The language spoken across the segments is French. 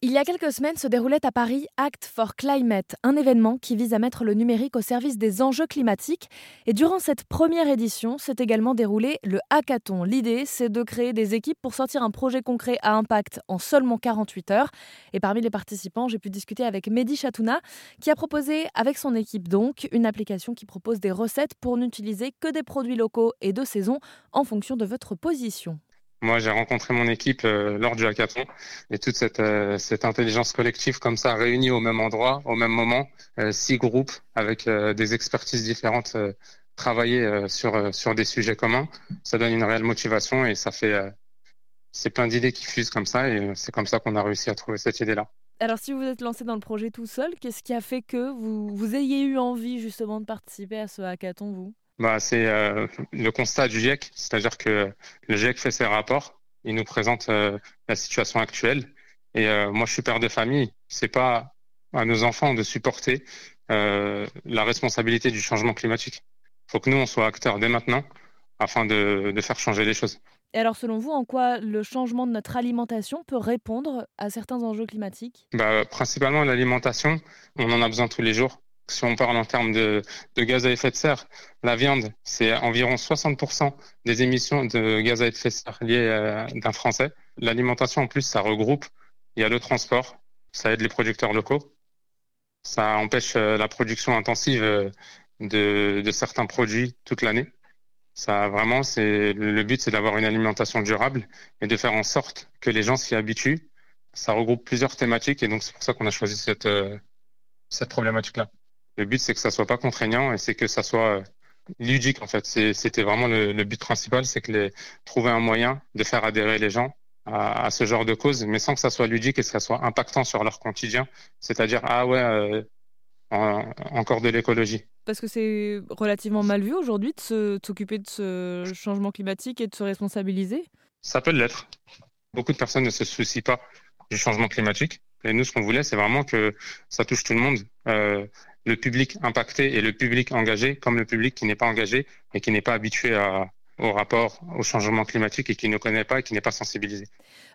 Il y a quelques semaines se déroulait à Paris Act for Climate, un événement qui vise à mettre le numérique au service des enjeux climatiques. Et durant cette première édition, s'est également déroulé le hackathon. L'idée, c'est de créer des équipes pour sortir un projet concret à impact en seulement 48 heures. Et parmi les participants, j'ai pu discuter avec Mehdi Chatouna, qui a proposé, avec son équipe donc, une application qui propose des recettes pour n'utiliser que des produits locaux et de saison en fonction de votre position. Moi, j'ai rencontré mon équipe euh, lors du hackathon et toute cette, euh, cette intelligence collective comme ça réunie au même endroit, au même moment, euh, six groupes avec des expertises différentes travailler sur des sujets communs, ça donne une réelle motivation et ça fait c'est plein d'idées qui fusent comme ça et c'est comme ça qu'on a réussi à trouver cette idée-là. Alors, si vous êtes lancé dans le projet tout seul, qu'est-ce qui a fait que vous ayez eu envie justement de participer à ce hackathon, vous? Bah, C'est euh, le constat du GIEC, c'est-à-dire que le GIEC fait ses rapports, il nous présente euh, la situation actuelle. Et euh, moi, je suis père de famille. C'est pas à nos enfants de supporter la responsabilité du changement climatique. Il faut que nous, on soit acteurs dès maintenant afin de, de faire changer les choses. Et alors, selon vous, en quoi le changement de notre alimentation peut répondre à certains enjeux climatiques? Bah, Principalement l'alimentation. On en a besoin tous les jours si on parle en termes de, gaz à effet de serre, la viande, c'est environ 60% des émissions de gaz à effet de serre liées d'un Français. L'alimentation, en plus, ça regroupe. Il y a le transport, ça aide les producteurs locaux. Ça empêche euh, la production intensive euh, de, certains produits toute l'année. Ça, vraiment, c'est le but, c'est d'avoir une alimentation durable et de faire en sorte que les gens s'y habituent. Ça regroupe plusieurs thématiques et donc c'est pour ça qu'on a choisi cette, euh, cette problématique-là. Le but, c'est que ça soit pas contraignant et c'est que ça soit euh, ludique en fait. C'était vraiment le, but principal, c'est que les, trouver un moyen de faire adhérer les gens à, ce genre de cause, mais sans que ça soit ludique et que ça soit impactant sur leur quotidien. C'est-à-dire ah ouais, euh, encore de l'écologie. Parce que c'est relativement mal vu aujourd'hui de s'occuper de ce changement climatique et de se responsabiliser? Ça peut l'être. Beaucoup de personnes ne se soucient pas du changement climatique. Et nous, ce qu'on voulait, c'est vraiment que ça touche tout le monde. Euh, le public impacté et le public engagé, comme le public qui n'est pas engagé et qui n'est pas habitué au rapport au changement climatique et qui ne connaît pas et qui n'est pas sensibilisé.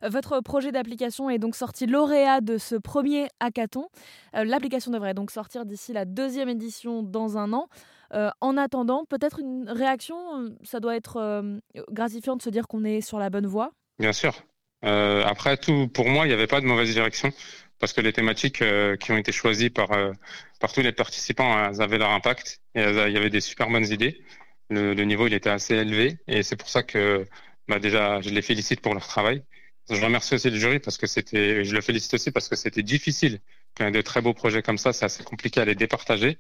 Votre projet d'application est donc sorti lauréat de ce premier hackathon. Euh, l'application devrait donc sortir d'ici la deuxième édition dans un an. Euh, en attendant, peut-être une réaction, ça doit être gratifiant de se dire qu'on est sur la bonne voie? Bien sûr. après tout, pour moi, il n'y avait pas de mauvaise direction parce que les thématiques euh, qui ont été choisies par, euh, par tous les participants elles avaient leur impact et il y avait des super bonnes idées. Le, niveau il était assez élevé et c'est pour ça que bah, déjà je les félicite pour leur travail. Je remercie aussi le jury parce que c'était, je le félicite aussi parce que c'était difficile. Quand il a de très beaux projets comme ça, c'est assez compliqué à les départager.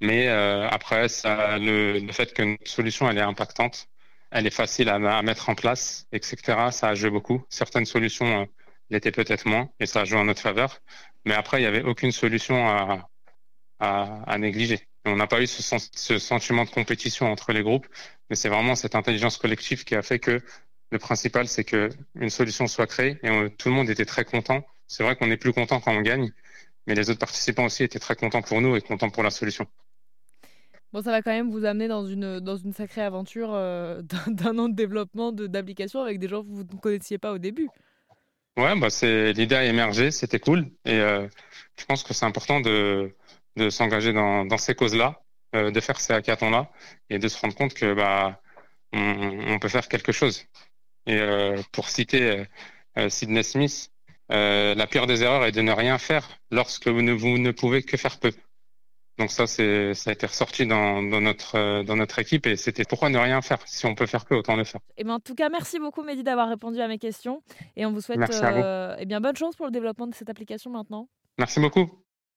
Mais euh, après, le, fait que notre solution elle est impactante, elle est facile à, mettre en place, etc. Ça a joué beaucoup. Certaines solutions l'était peut-être moins, et ça a joué en notre faveur. Mais après, il n'y avait aucune solution à, à, à négliger. on n'a pas eu ce, ce, sentiment de compétition entre les groupes, mais c'est vraiment cette intelligence collective qui a fait que le principal, c'est que une solution soit créée, et tout le monde était très content. C'est vrai qu'on est plus content quand on gagne, mais les autres participants aussi étaient très contents pour nous et contents pour la solution. Bon, ça va quand même vous amener dans une, dans une sacrée aventure euh, d'un an de développement d'applications avec des gens que vous ne connaissiez pas au début. Ouais, bah c'est l'idée a émergé, c'était cool, et euh, je pense que c'est important de, de s'engager dans, dans ces causes-là, euh, de faire ces hackathons-là, et de se rendre compte que bah on, on peut faire quelque chose. Et euh, pour citer euh, Sidney Smith, la pire des erreurs est de ne rien faire lorsque vous ne, vous ne pouvez que faire peu. Donc ça, c'est, ça a été ressorti dans, dans, notre, dans notre équipe et c'était pourquoi ne rien faire Si on peut faire peu, autant le faire. Et eh ben, en tout cas, merci beaucoup Mehdi d'avoir répondu à mes questions et on vous souhaite euh, eh bien, bonne chance pour le développement de cette application maintenant. Merci beaucoup.